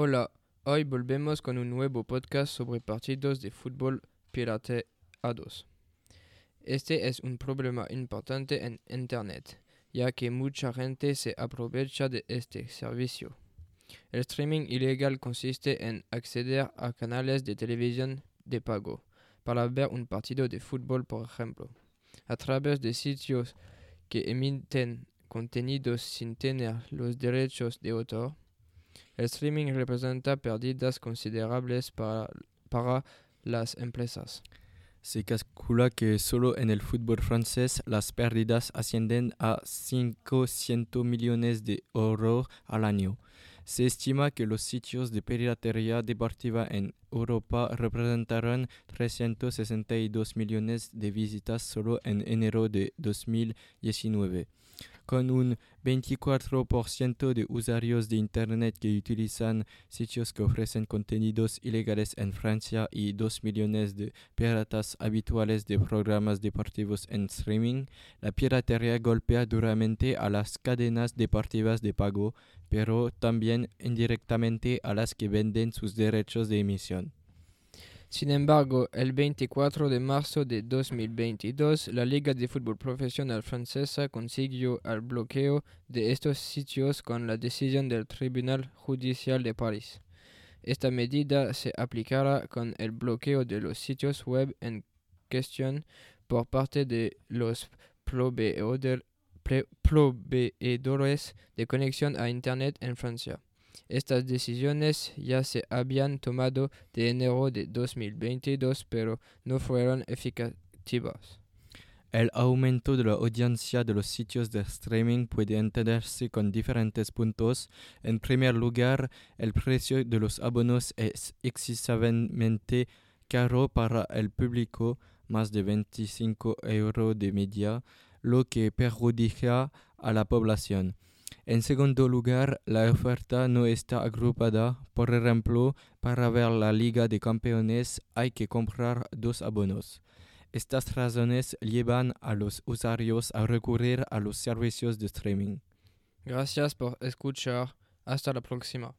Hola, hoy volvemos con un nuevo podcast sobre partidos de fútbol pirateados. Este es un problema importante en Internet, ya que mucha gente se aprovecha de este servicio. El streaming ilegal consiste en acceder a canales de televisión de pago para ver un partido de fútbol, por ejemplo, a través de sitios que emiten contenidos sin tener los derechos de autor. El streaming representa pérdidas considerables para, las empresas. Se calcula que solo en el fútbol francés las pérdidas ascienden a 500 millones de euros al año. Se estima que los sitios de piratería deportiva en Europa representarán 362 millones de visitas solo en enero de 2019 con un 24% de usuarios de Internet que utilizan sitios que ofrecen contenidos ilegales en Francia y 2 millones de piratas habituales de programas deportivos en streaming, la piratería golpea duramente a las cadenas deportivas de pago, pero también indirectamente a las que venden sus derechos de emisión. Sin embargo, el 24 de marzo de 2022, la Liga de Fútbol Profesional francesa consiguió el bloqueo de estos sitios con la decisión del Tribunal Judicial de París. Esta medida se aplicará con el bloqueo de los sitios web en cuestión por parte de los proveedores de conexión a Internet en Francia. Estas decisiones ya se habían tomado de enero de 2022, pero no fueron eficaces. El aumento de la audiencia de los sitios de streaming puede entenderse con diferentes puntos. En primer lugar, el precio de los abonos es excesivamente caro para el público, más de 25 euros de media, lo que perjudica a la población. En segundo lugar, la oferta no está agrupada. Por ejemplo, para ver la Liga de Campeones hay que comprar dos abonos. Estas razones llevan a los usuarios a recurrir a los servicios de streaming. Gracias por escuchar. Hasta la próxima.